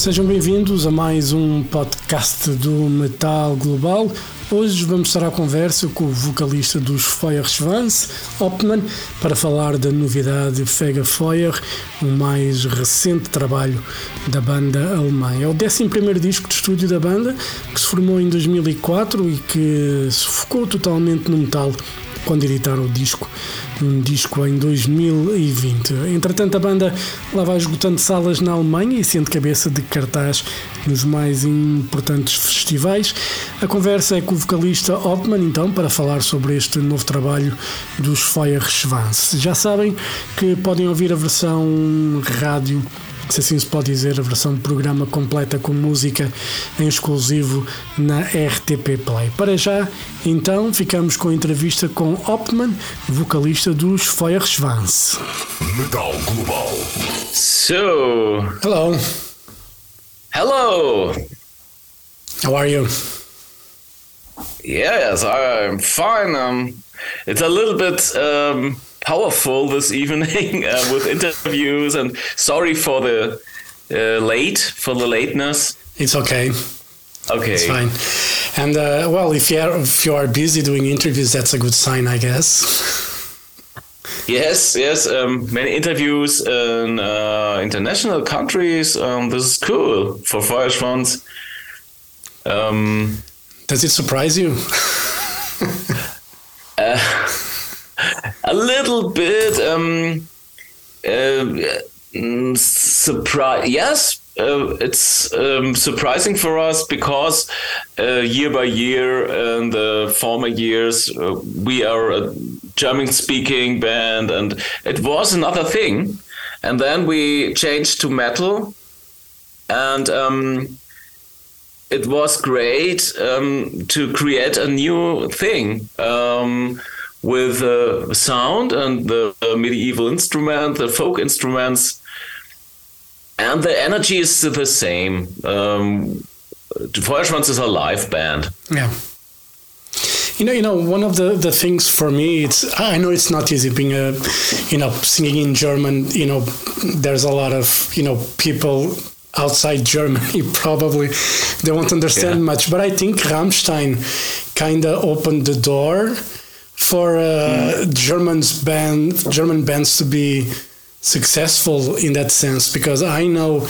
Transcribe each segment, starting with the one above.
Sejam bem-vindos a mais um podcast do Metal Global. Hoje vamos estar à conversa com o vocalista dos Feuerschwanz, Optman, para falar da novidade Fega Feuer, o mais recente trabalho da banda alemã. É o 11 disco de estúdio da banda, que se formou em 2004 e que se focou totalmente no metal quando editaram o disco, um disco em 2020. Entretanto, a banda lá vai esgotando salas na Alemanha e sendo cabeça de cartaz nos mais importantes festivais. A conversa é com o vocalista Optman, então, para falar sobre este novo trabalho dos Feuerschwanz. Já sabem que podem ouvir a versão rádio se assim se pode dizer, a versão de programa completa com música em exclusivo na RTP Play. Para já, então, ficamos com a entrevista com Optman, vocalista dos Feuerschwanz. Metal Global. So, Hello, hello. how are you? Yes, I'm fine. Um, it's a little bit um, powerful this evening uh, with interviews, and sorry for the uh, late for the lateness. It's okay. Okay, It's fine. And uh, well, if you are if you are busy doing interviews, that's a good sign, I guess. Yes, yes. Um, many interviews in uh, international countries. Um, this is cool for Feuerschwanz. Um, Does it surprise you? A little bit um uh, surprise yes uh, it's um, surprising for us because uh, year by year in the former years uh, we are a german speaking band and it was another thing. And then we changed to metal and um, it was great um, to create a new thing. Um, with uh, sound and the uh, medieval instrument, the folk instruments, and the energy is the same. Um, Feuerschwanz is a live band. Yeah. You know, you know, one of the, the things for me, it's I know it's not easy being a, you know, singing in German. You know, there's a lot of you know people outside Germany probably they won't understand Yeah. much, but I think Rammstein kind of opened the door for uh, Germans band German bands to be successful in that sense because I know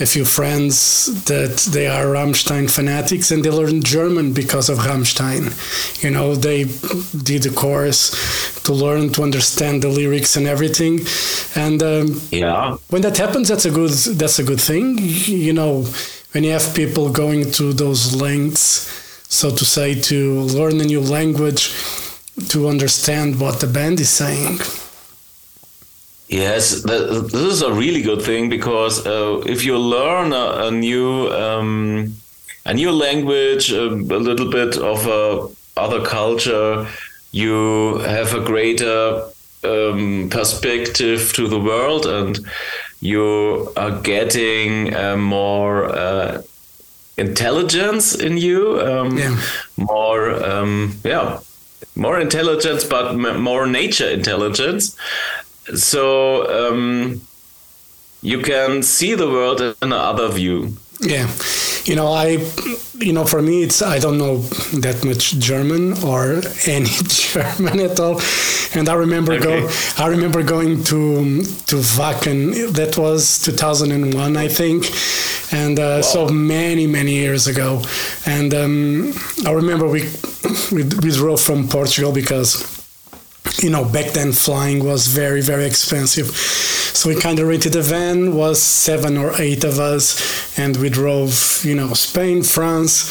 a few friends that they are Rammstein fanatics and they learned German because of Rammstein. You know, they did the course to learn to understand the lyrics and everything. And um, Yeah. when that happens, that's a good that's a good thing. You know, when you have people going to those lengths, so to say, to learn a new language, to understand what the band is saying. Yes, th- this is a really good thing because uh, if you learn a, a new um, a new language, a, a little bit of a other culture, you have a greater um, perspective to the world, and you are getting uh, more uh, intelligence in you, um, Yeah. more um, yeah, more intelligence, but more nature intelligence so um, you can see the world in another view. Yeah, you know, I, you know, for me, it's I don't know that much German or any German at all, and I remember go, I remember going to to Wacken. That was 2001, I think, and uh, so many many years ago. And um, I remember we, we we drove from Portugal because you know back then flying was very very expensive. So we kind of rented a van was seven or eight of us and we drove you know spain france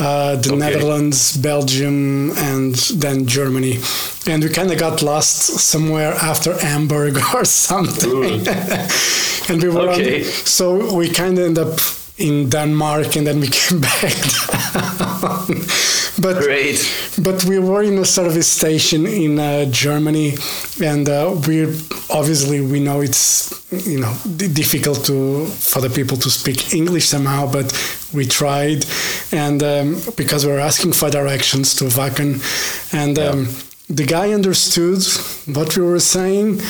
uh, the Okay. netherlands belgium and then germany. And we kind of got lost somewhere after hamburg or something. And we were Okay. on, so we kind of ended up in denmark and then we came back but Great. but we were in a service station in uh, Germany, and uh, we obviously we know it's you know difficult to for the people to speak English somehow, but we tried, and um, because we were asking for directions to Wacken, and. Yeah. Um, the guy understood what we were saying,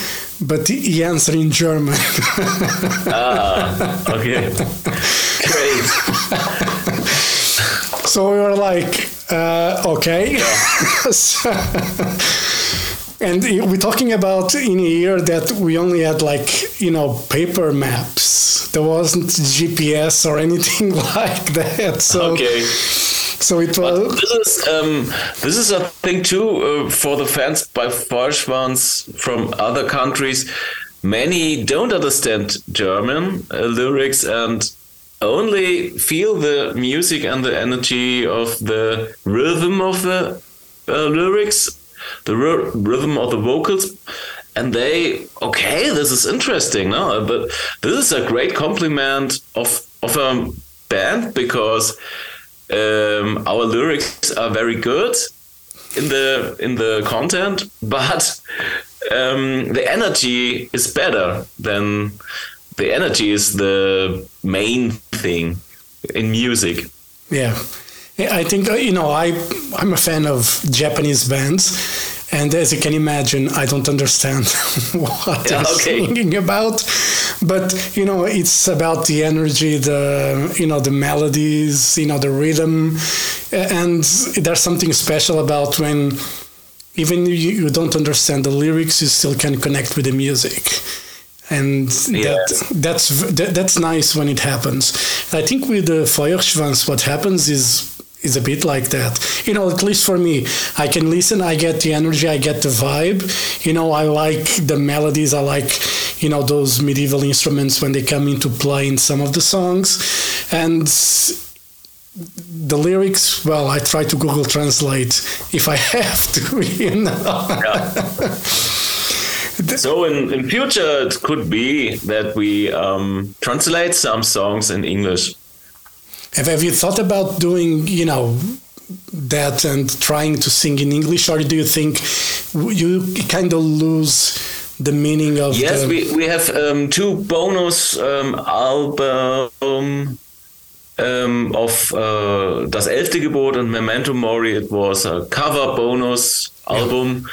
but he answered in German. ah, okay. Great. so we were like, uh, okay. so, and we're talking about in a year that we only had like, you know, paper maps. There wasn't GPS or anything like that. So, okay. So it was. But this is um, this is a thing too uh, for the fans by Feuerschwanz from other countries. Many don't understand German uh, lyrics and only feel the music and the energy of the rhythm of the uh, lyrics, the rhythm of the vocals, and they okay, this is interesting, no? But this is a great compliment of of a band because um, our lyrics are very good in the in the content, but um, the energy is better than the energy is the main thing in music. Yeah, I think uh, you know I I'm a fan of Japanese bands, and as you can imagine, I don't understand what they're okay. singing about. But you know, it's about the energy, the you know the melodies, you know the rhythm, and there's something special about when even you, you don't understand the lyrics, you still can connect with the music and that, that's that, that's nice when it happens. I think with the Feuerschwanz, what happens is is a bit like that. You know, at least for me, I can listen, I get the energy, I get the vibe. You know, I like the melodies, I like, you know, those medieval instruments when they come into play in some of the songs. And the lyrics, well, I try to Google Translate if I have to, you know. Yeah. So in, in future it could be that we um, translate some songs in english have, have you thought about doing you know that and trying to sing in english or do you think you kind of lose the meaning of yes the... we, we have um, two bonus um, album um, of uh, Das Elfte Gebot and Memento Mori. It was a cover bonus album. Yeah.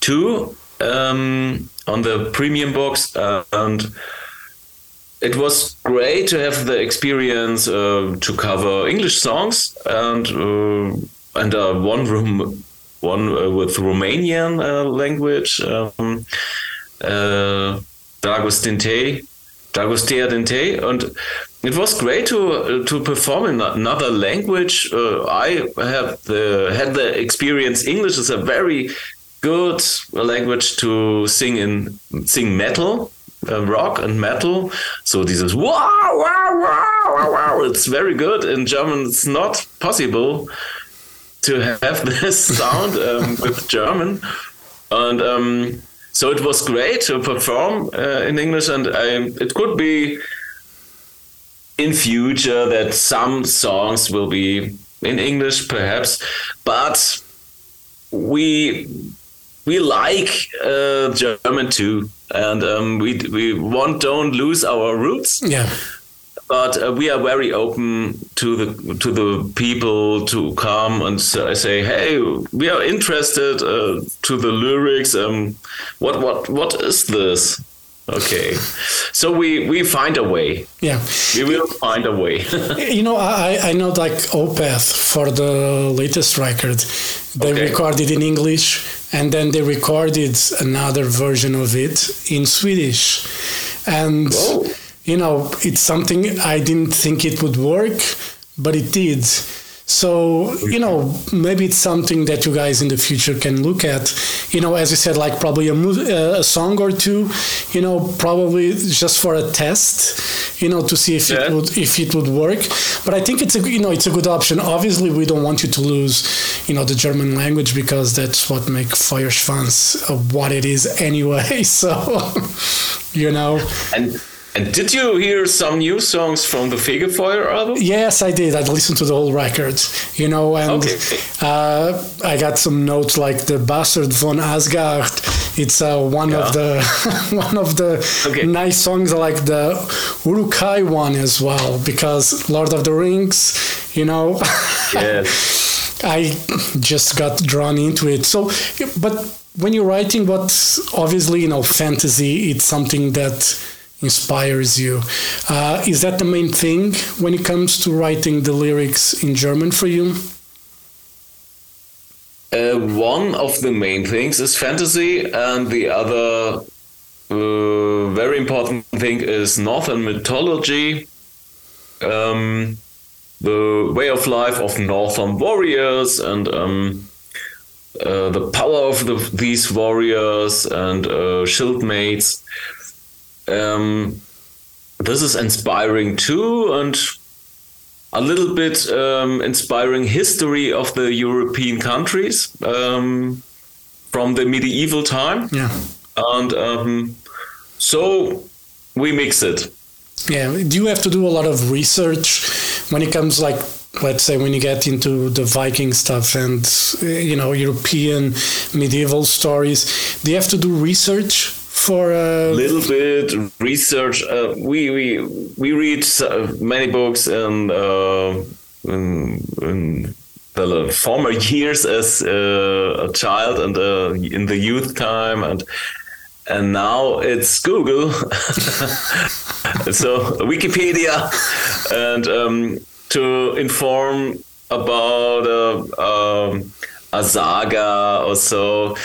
Two um, on the premium box, uh, and it was great to have the experience uh, to cover English songs and uh, and uh, one room one uh, with Romanian uh, language. Um, Dragos Dinte, Dragostea Din Tei, and it was great to to perform in another language. I have the had the experience. English is a very good language to sing in sing metal uh, rock and metal. So this is wow wow wow wow wow it's very good. In german it's not possible to have this sound um, with german. And um, so it was great to perform uh, in english. And I, it could be in future that some songs will be in english perhaps. But we we like uh, German too, and um, we we want don't lose our roots. Yeah. But uh, we are very open to the to the people to come and say, "Hey, we are interested uh, to the lyrics. Um, what what what is this?" Okay, so we we find a way. Yeah, we will find a way. you know, I I know like Opeth for the latest record, they okay. recorded in English and then they recorded another version of it in Swedish, and Whoa. you know it's something I didn't think it would work, but it did so, you know, maybe it's something that you guys in the future can look at. You know, as you said, like probably a, uh, a song or two, you know, probably just for a test, you know, to see if yeah. it would if it would work. But I think it's a you know it's a good option. Obviously, we don't want you to lose, you know, the German language because that's what makes Feuerschwanz uh, what it is anyway. So, you know, and And did you hear some new songs from the Fegefeuer album? Yes, I did. I listened to the whole record, you know, and Okay. uh, I got some notes like the Bastard von Asgard. It's uh, one of the one of the Okay. nice songs. Like the Uruk-hai one as well because Lord of the Rings, you know. Yes. I just got drawn into it. So, but when you're writing, what obviously you know, fantasy, it's something that inspires you. Uh, is that the main thing when it comes to writing the lyrics in German for you? Uh, one of the main things is fantasy, and the other uh, very important thing is northern mythology. Um, the way of life of northern warriors and um, uh, the power of the, these warriors and uh, shieldmates. Um, this is inspiring too, and a little bit um, inspiring history of the European countries um, from the medieval time, Yeah. and um, so we mix it. Yeah. Do you have to do a lot of research when it comes like let's say when you get into the Viking stuff and you know European medieval stories, do you have to do research for uh, little bit research. Uh, we we we read uh, many books in, uh, in the former years as uh, a child and uh, in the youth time and and now it's Google, so Wikipedia, and um, to inform about uh, um, a saga or so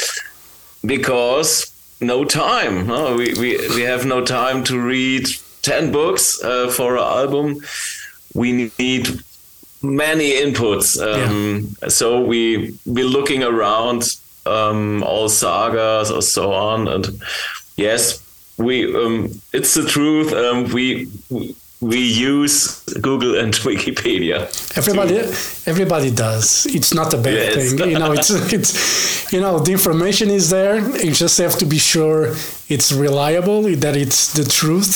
because no time. No, we, we, we have no time to read 10 books uh, for an album. We need many inputs. Um, So we, we're looking around um, all sagas or so on. And yes, we um, it's the truth. Um, we we use Google and Wikipedia. Everybody, everybody does. It's not a bad Yes. thing, you know. It's it's you know the information is there. You just have to be sure it's reliable, that it's the truth.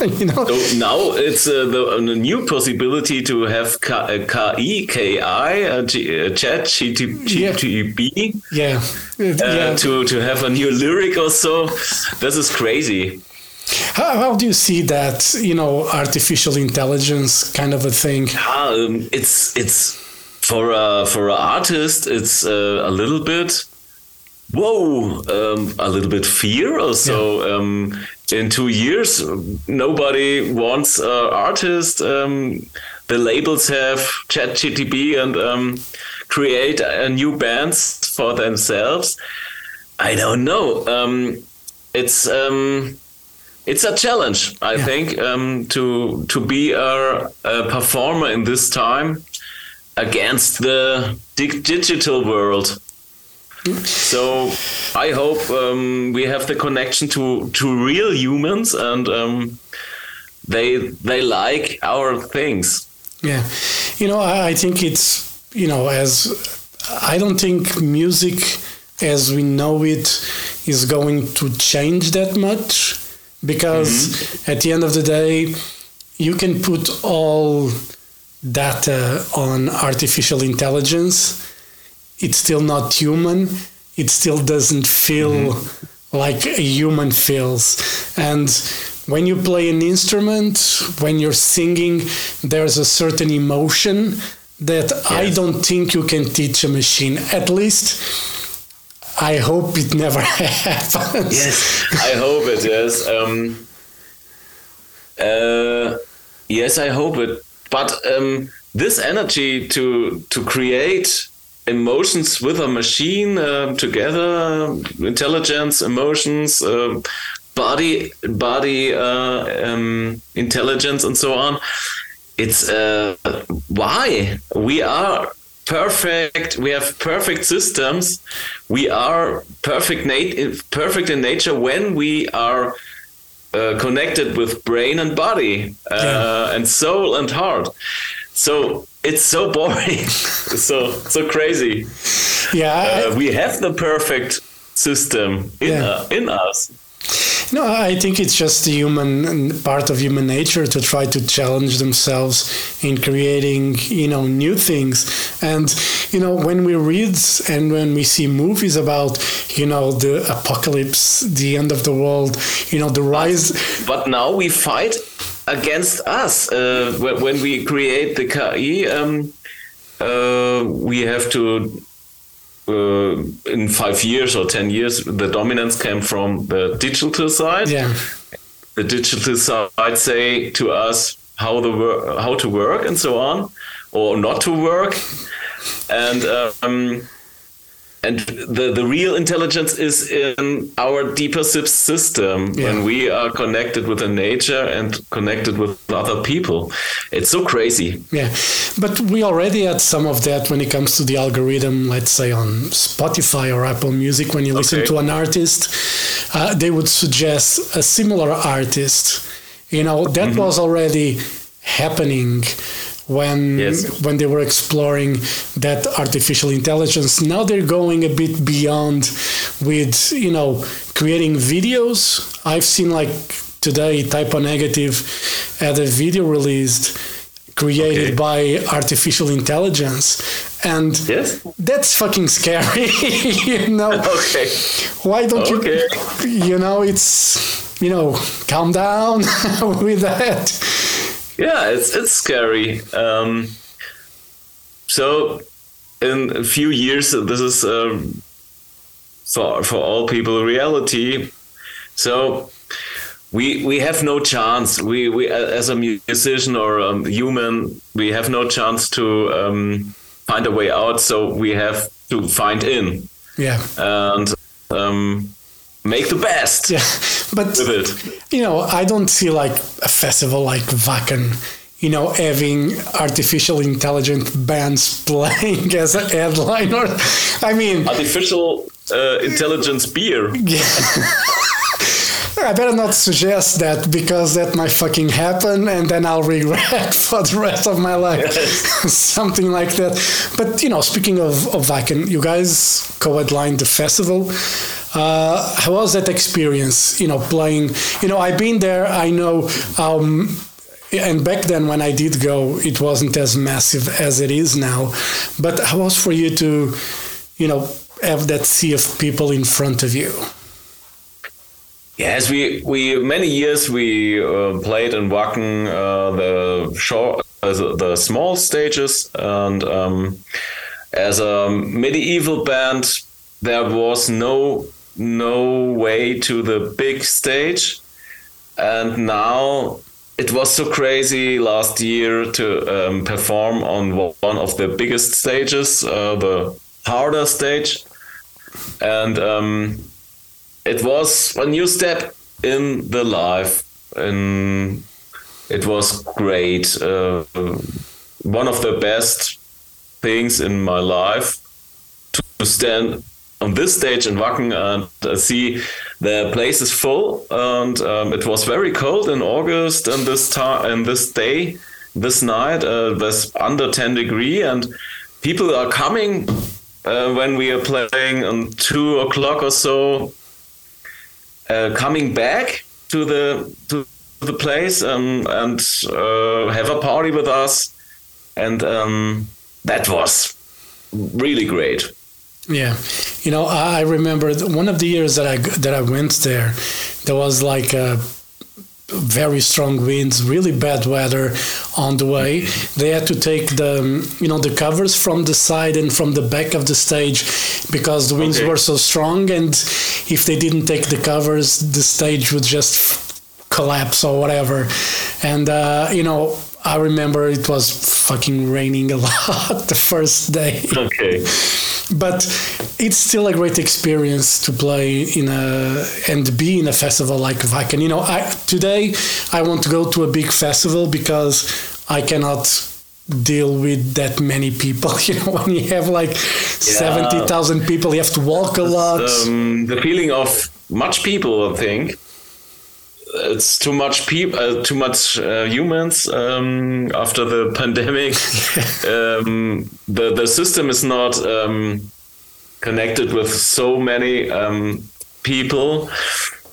you know. So now it's uh, the, a new possibility to have K- uh, KI, KI, uh, G, uh, Chat, GT, Yeah. Yeah, uh, yeah. to, to have a new lyric or so. This is crazy. How, how do you see that? You know, artificial intelligence kind of a thing. Um, it's it's for a for an artist. It's uh, a little bit whoa, um, a little bit fear. Also, um, in two years, nobody wants an artist. Um, the labels have ChatGTP and um, create a new bands for themselves. I don't know. Um, it's um, it's a challenge, I Yeah. think, um, to to be a, a performer in this time against the dig- digital world. So I hope um, we have the connection to to real humans and um, they they like our things. Yeah, you know, I, I think it's you know as I don't think music as we know it is going to change that much because mm-hmm. at the end of the day, you can put all data on artificial intelligence. It's still not human. It still doesn't feel mm-hmm. like a human feels. And when you play an instrument, when you're singing, there's a certain emotion that I don't think you can teach a machine. At least, I hope it never happens. Yes, I hope it is. Um, uh, yes, I hope it. But um, this energy to to create emotions with a machine uh, together, intelligence, emotions, uh, body body uh, um, intelligence, and so on. It's uh, why we are perfect. We have perfect systems. We are perfect, nat- perfect in nature when we are uh, connected with brain and body, uh, Yeah. and soul and heart. So it's so boring, so so crazy. Yeah, I- Uh, we have the perfect system in Yeah. uh, in us. No, I think it's just the human part of human nature to try to challenge themselves in creating, you know, new things. And you know, when we read and when we see movies about, you know, the apocalypse, the end of the world, you know, the rise. But now we fight against us uh, when we create the KI. Um, uh, we have to uh, in five years or ten years, the dominance came from the digital side. Yeah. The digital side say to us how the wor- how to work and so on, or not to work, and um, and the, the real intelligence is in our deeper system yeah. when we are connected with the nature and connected with other people it's so crazy yeah but we already had some of that when it comes to the algorithm let's say on spotify or apple music when you listen okay. to an artist uh, they would suggest a similar artist you know that mm-hmm. was already happening when yes. when they were exploring that artificial intelligence. Now they're going a bit beyond with you know creating videos. I've seen like today Type O Negative had a video released created okay. by artificial intelligence and yes. that's fucking scary you know okay why don't okay. you you know it's you know calm down with that yeah, it's it's scary. Um, so, in a few years, this is um, for for all people reality. So, we we have no chance. We we as a musician or a human, we have no chance to um, find a way out. So we have to find in. Yeah. And um, make the best. Yeah, but you know, I don't see like a festival like Wacken, you know, having artificial intelligent bands playing as a headline. Or, I mean, artificial uh, intelligence beer. Yeah. I better not suggest that because that might fucking happen and then I'll regret for the rest of my life. Yes. Something like that. But, you know, speaking of, of Wacken, you guys co headlined the festival. Uh, how was that experience? You know, playing. You know, I've been there. I know. Um, and back then, when I did go, it wasn't as massive as it is now. But how was for you to, you know, have that sea of people in front of you? Yes, we we many years we uh, played in Wacken uh, the short uh, the small stages and um, as a medieval band there was no no way to the big stage. And now it was so crazy last year to um, perform on one of the biggest stages, uh, the harder stage. And um, it was a new step in the life. And it was great. Uh, one of the best things in my life to stand on this stage in Wacken and uh, see the place is full. And um, it was very cold in August and this time and this day, this night uh, was under 10 degree and people are coming uh, when we are playing on two o'clock or so, uh, coming back to the to the place um, and uh, have a party with us, and um, that was really great. Yeah, you know, I remember one of the years that I that I went there, there was like a very strong winds, really bad weather on the way. They had to take the you know the covers from the side and from the back of the stage because the winds okay. were so strong, and if they didn't take the covers, the stage would just collapse or whatever. And uh, you know, I remember it was fucking raining a lot the first day. Okay but it's still a great experience to play in a and be in a festival like Wacken. You know, I, today I want to go to a big festival because I cannot deal with that many people. You know, when you have like yeah. seventy thousand people, you have to walk a lot. Um, the feeling of much people, I think. It's too much people, uh, too much uh, humans. Um, after the pandemic, um, the the system is not um, connected with so many um, people.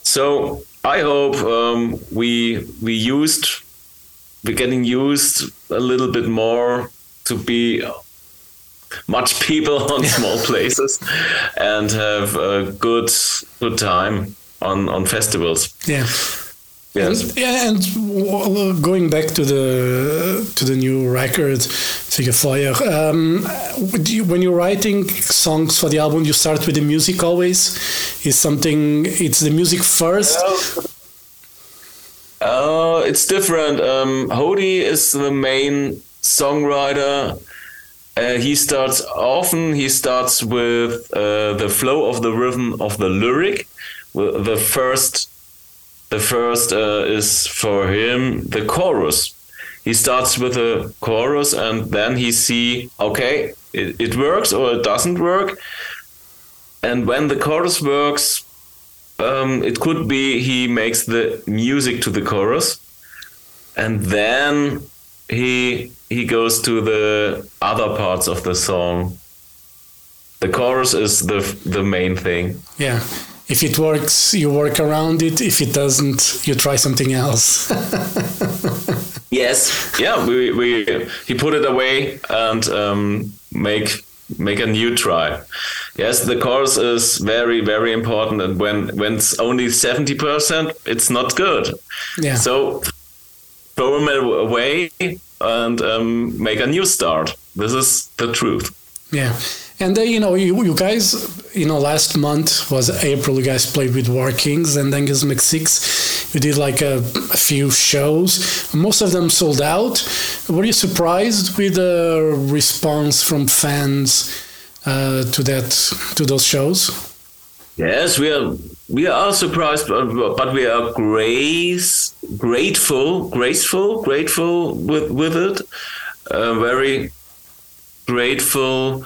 So I hope um, we we used we're getting used a little bit more to be much people on small places and have a good good time on on festivals. Yeah. Yes. And, yeah, and going back to the to the new record, Fegefeuer. Um, you- when you're writing songs for the album, you start with the music always. Is something? It's the music first. Uh, it's different. Um, Hodi is the main songwriter. Uh, he starts often. He starts with uh, the flow of the rhythm of the lyric. The first, the first uh, is for him the chorus. He starts with the chorus, and then he see okay, it, it works or it doesn't work. And when the chorus works, um, it could be he makes the music to the chorus, and then he he goes to the other parts of the song. The chorus is the the main thing. Yeah. If it works, you work around it. If it doesn't, you try something else. Yes, yeah, we, we he put it away and um, make make a new try. Yes, the course is very very important, and when when it's only seventy percent, it's not good. yeah. So throw them away and um, make a new start. This is the truth. Yeah, and uh, you know, you, you guys, you know, last month was April. You guys played with Warkings and then Angus McSix. You did like a, a few shows. Most of them sold out. Were you surprised with the response from fans uh, to that to those shows? Yes, we are we are surprised, but, but we are grace grateful, graceful, grateful with with it. Uh, very grateful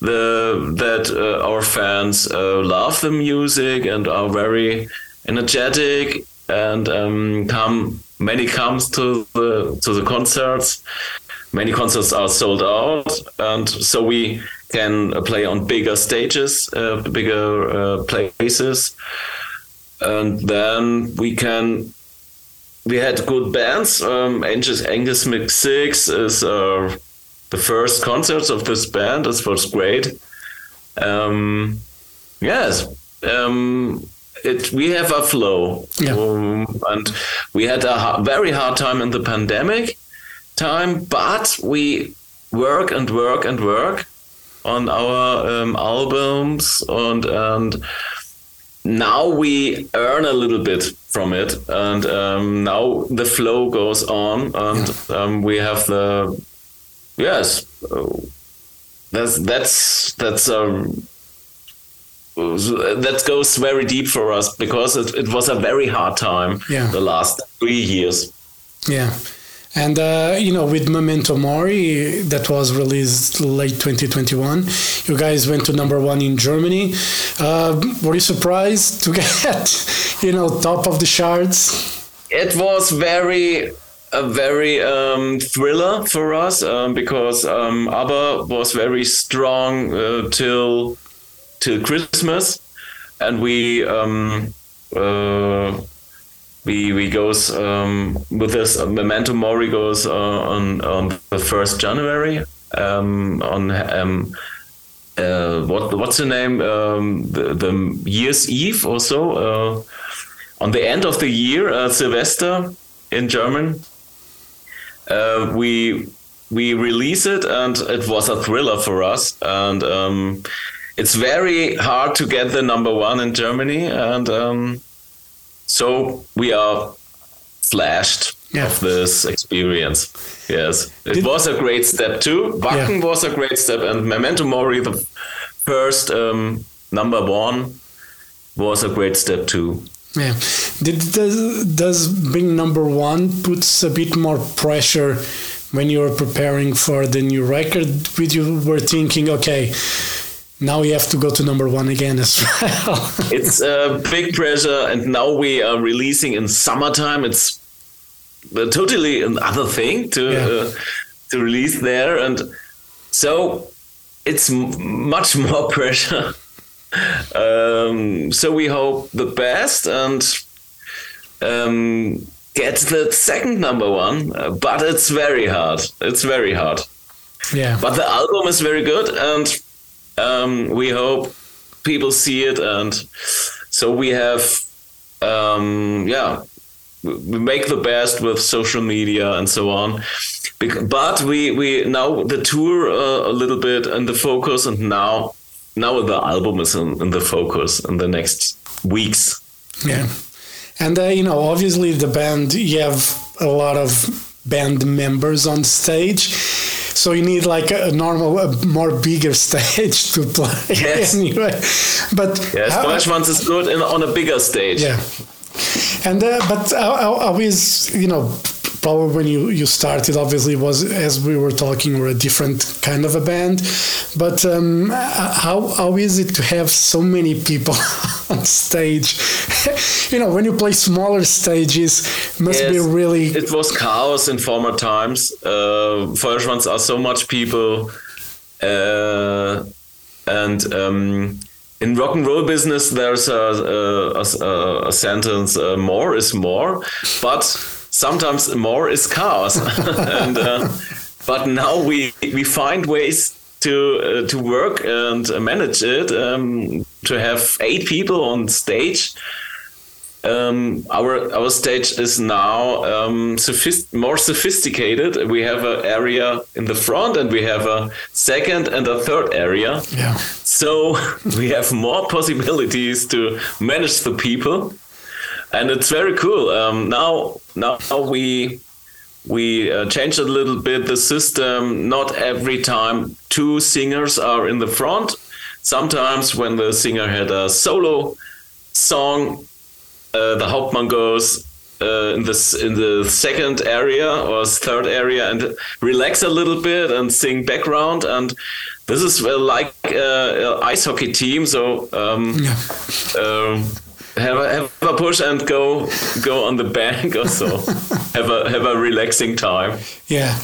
the that uh, our fans uh, love the music and are very energetic and um, come many comes to the to the concerts. Many concerts are sold out and so we can play on bigger stages uh, bigger uh, places. And then we can we had good bands um, angus angus mcsix is uh, the first concerts of this band this was great. Um, yes um, it we have a flow. Yeah. um, and we had a ha- very hard time in the pandemic time but we work and work and work on our um, albums and and now we earn a little bit from it. And um, now the flow goes on and um, we have the yes that's that's that's um that goes very deep for us because it, it was a very hard time Yeah. the last three years Yeah. And, uh, you know, with Memento Mori, that was released late 2021, you guys went to number one in Germany. Uh, were you surprised to get, you know, top of the charts? it was very a very um, thriller for us um, because um, ABBA was very strong uh, till till Christmas, and we um, uh, we we goes um, with this uh, Memento Mori goes uh, on on the first January um, on um, uh, what what's the name? The the year's Eve or so uh, on the end of the year Silvester in German uh, we we release it and it was a thriller for us. And um, it's very hard to get the number one in Germany. And um, so we are flashed Yeah. of this experience. Yes. It Did- was a great step too. Wacken was a great step. And Memento Mori the first um, number one was a great step too Yeah. Did, does, does being number one puts a bit more pressure when you were preparing for the new record? With you were thinking, okay, now we have to go to number one again as well. it's a big pressure and now we are releasing in summertime it's uh, totally another thing to Yeah. uh, to release there and so it's m- much more pressure um, so we hope the best and um, get the second number one, uh, but it's very hard. It's very hard. Yeah. But the album is very good, and um, we hope people see it, and so we have, um, yeah, we make the best with social media and so on. But we we now the tour uh, a little bit in the focus, and now now the album is in, in the focus in the next weeks. Yeah. And, uh, you know, obviously the band, you have a lot of band members on stage. So you need like a normal, a more bigger stage to play Yes. anyway. But Yes, how- Ones is good in, on a bigger stage. yeah. And uh, but I, I always, you know, probably when you you started, obviously was as we were talking, we're a different kind of a band. But um, how how is it to have so many people on stage? you know, when you play smaller stages, must be really It was chaos in former times. Uh, first ones are so much people, uh, and um, in rock and roll business, there's a a, a, a sentence: uh, "More is more," but sometimes more is chaos. and uh, but now we we find ways to uh, to work and manage it. Um, to have eight people on stage um, our our stage is now um, sophist- more sophisticated. We have an area in the front, and we have a second and a third area. yeah. So we have more possibilities to manage the people, and it's very cool. Um, now now we we uh, changed a little bit the system. Not every time two singers are in the front. Sometimes when the singer had a solo song, uh, the Hauptmann goes uh, in this in the second area or third area and relax a little bit and sing background and this is uh, like uh, ice hockey team so um, Yeah. Have a have a push and go go on the bank or so have a have a relaxing time Yeah,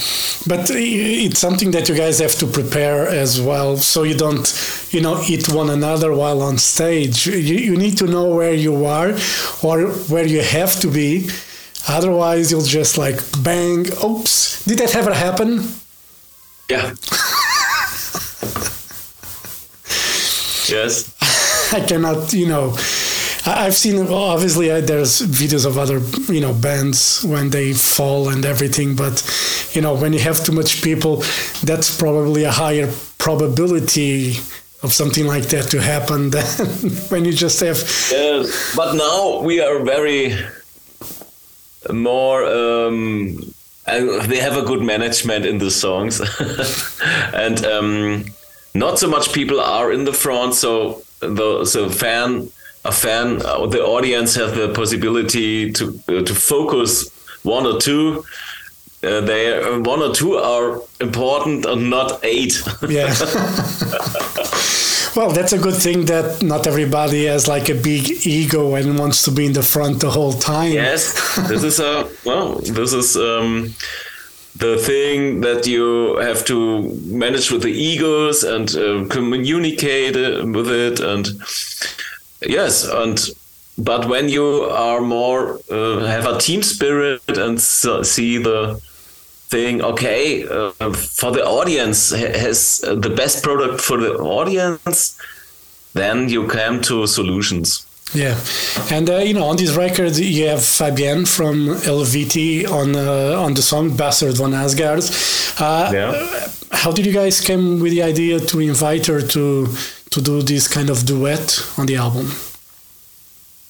but it's something that you guys have to prepare as well, so you don't, you know, eat one another while on stage. You, you need to know where you are or where you have to be. Otherwise, you'll just like bang. Oops! Did that ever happen? yeah yes I cannot, you know. I've seen obviously there's videos of other you know bands when they fall and everything, but you know when you have too much people, that's probably a higher probability of something like that to happen than when you just have Yes, but now we are very more. Um, they have a good management in the songs, and um, not so much people are in the front. So the so fan, a fan, uh, the audience have the possibility to uh, to focus one or two. Uh, they one or two are important and not eight. yeah. well, that's a good thing that not everybody has like a big ego and wants to be in the front the whole time. Yes, this is a well. This is um, the thing that you have to manage with the egos and uh, communicate uh, with it, and yes, and but when you are more uh, have a team spirit and so, see the thing okay uh, for the audience has the best product for the audience then you come to solutions Yeah, and uh, you know, on this record you have Fabienne from Eluveitie on uh, on the song "Bastard von Asgard." Uh, Yeah. How did you guys come with the idea to invite her to to do this kind of duet on the album?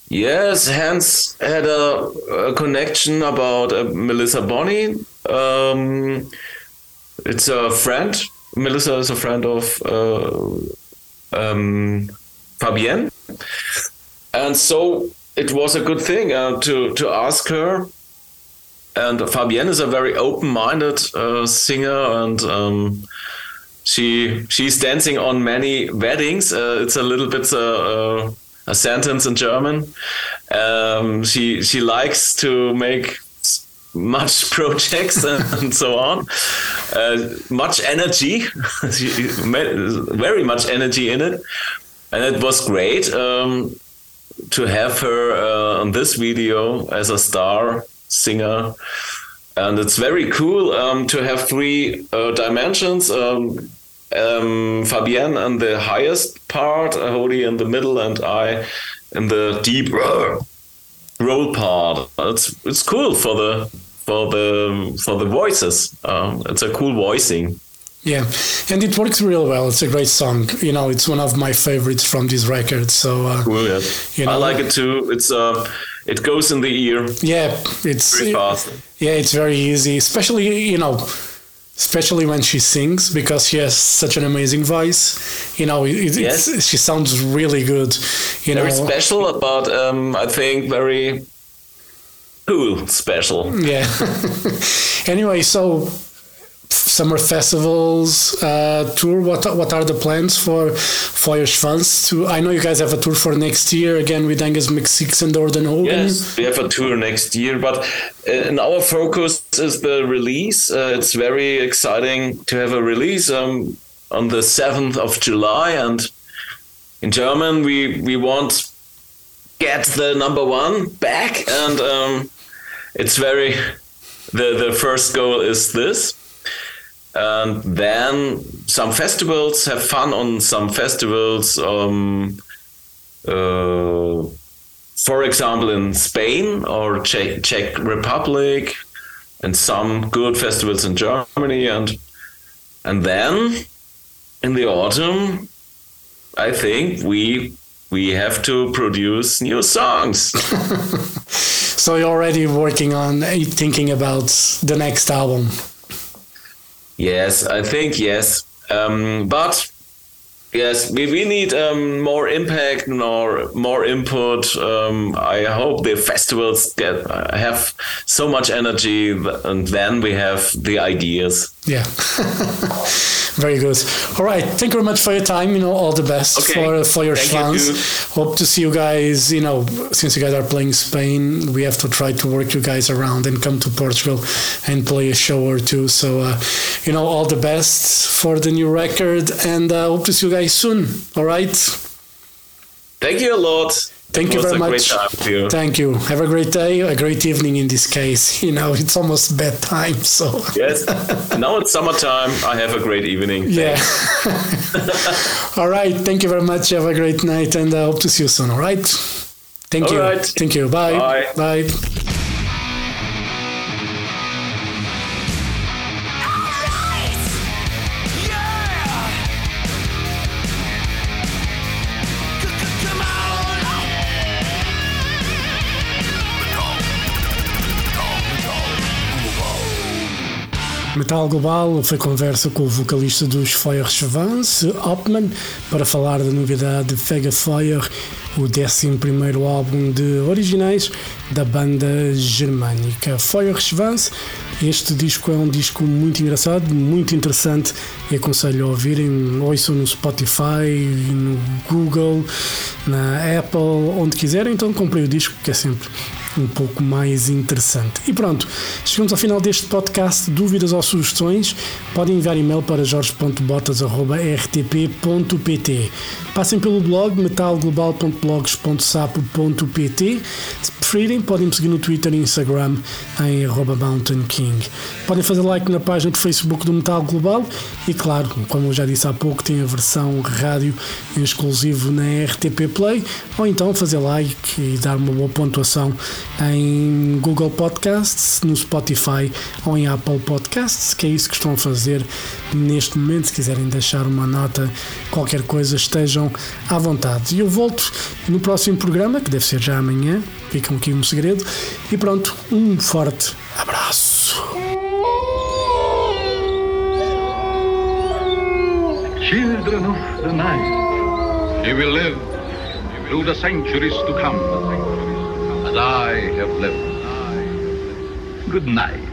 Yes, Hans had a, a connection about uh, Melissa Bonny. Um, it's a friend. Melissa is a friend of uh, um, Fabienne, and so it was a good thing uh, to to ask her. And Fabienne is a very open-minded uh, singer, and um, she she's dancing on many weddings. Uh, it's a little bit uh, uh, a sentence in German. Um, she she likes to make much projects and, so on. Uh, much energy, very much energy in it, and it was great. Um, to have her uh, on this video as a star singer. And it's very cool um, to have three uh, dimensions. Um, um, Fabienne in the highest part, Holly in the middle, and I in the deep roll part. It's it's cool for the for the for the voices. Um, it's a cool voicing. Yeah, and it works real well. It's a great song. You know, it's one of my favorites from this record. So uh, cool, yeah. you know, I like it too. It's uh, it goes in the ear. Yeah, it's very fast. Yeah, it's very easy, especially you know, especially when she sings because she has such an amazing voice. You know, it, yes. she sounds really good. You very know, special, but um, I think very cool, special. Yeah. anyway, so summer festivals uh, tour. What what are the plans for Feuerschwanz? To I know you guys have a tour for next year again with Angus McSix and Orden Ogan. Yes, we have a tour next year, but uh, our focus is the release. Uh, it's very exciting to have a release um, on the seventh of July, and in German we we want get the number one back, and um, it's very the the first goal is this and then some festivals have fun on some festivals um, uh, for example in spain or czech, czech republic and some good festivals in germany and and then in the autumn i think we we have to produce new songs. So you're already working on thinking about the next album Yes, I think yes. Um, but yes, we, we need um, more impact or more input. Um, I hope the festivals get uh, have so much energy, and then we have the ideas. Yeah. Very good. All right. Thank you very much for your time. You know, all the best okay. for for your fans. Hope to see you guys. You know, since you guys are playing Spain, we have to try to work you guys around and come to Portugal and play a show or two. So, uh, you know, all the best for the new record, and uh, hope to see you guys soon. All right. Thank you a lot. Thank you very much. You. Thank you. Have a great day, a great evening in this case. You know, it's almost bedtime, so. Yes. now it's summertime. I have a great evening. Yeah. all right. Thank you very much. Have a great night, and I hope to see you soon. All right. Thank all you. Right. Thank you. Bye. Bye. Bye. Metal Global foi conversa com o vocalista dos Feuerschwanz, Opman, para falar da novidade Fega Feuer, o 11 álbum de originais da banda germânica Feuerschwanz. Este disco é um disco muito engraçado, muito interessante e aconselho a ouvirem. Ouçam no Spotify, no Google, na Apple, onde quiserem. Então comprei o disco, que é sempre um pouco mais interessante. E pronto, chegamos ao final deste podcast. Dúvidas ou sugestões? Podem enviar e-mail para jorge.botas.rtp.pt. Passem pelo blog metalglobal.blogs.sapo.pt. Se preferirem, podem me seguir no Twitter e Instagram em Mountain King. Podem fazer like na página do Facebook do Metal Global e, claro, como eu já disse há pouco, tem a versão rádio exclusivo na RTP Play ou então fazer like e dar uma boa pontuação em Google Podcasts, no Spotify ou em Apple Podcasts, que é isso que estão a fazer neste momento. Se quiserem deixar uma nota, qualquer coisa, estejam à vontade. E eu volto no próximo programa, que deve ser já amanhã, ficam aqui um segredo. E pronto, um forte abraço. Children of the night, you will live through the centuries to come. As I have lived. Good night.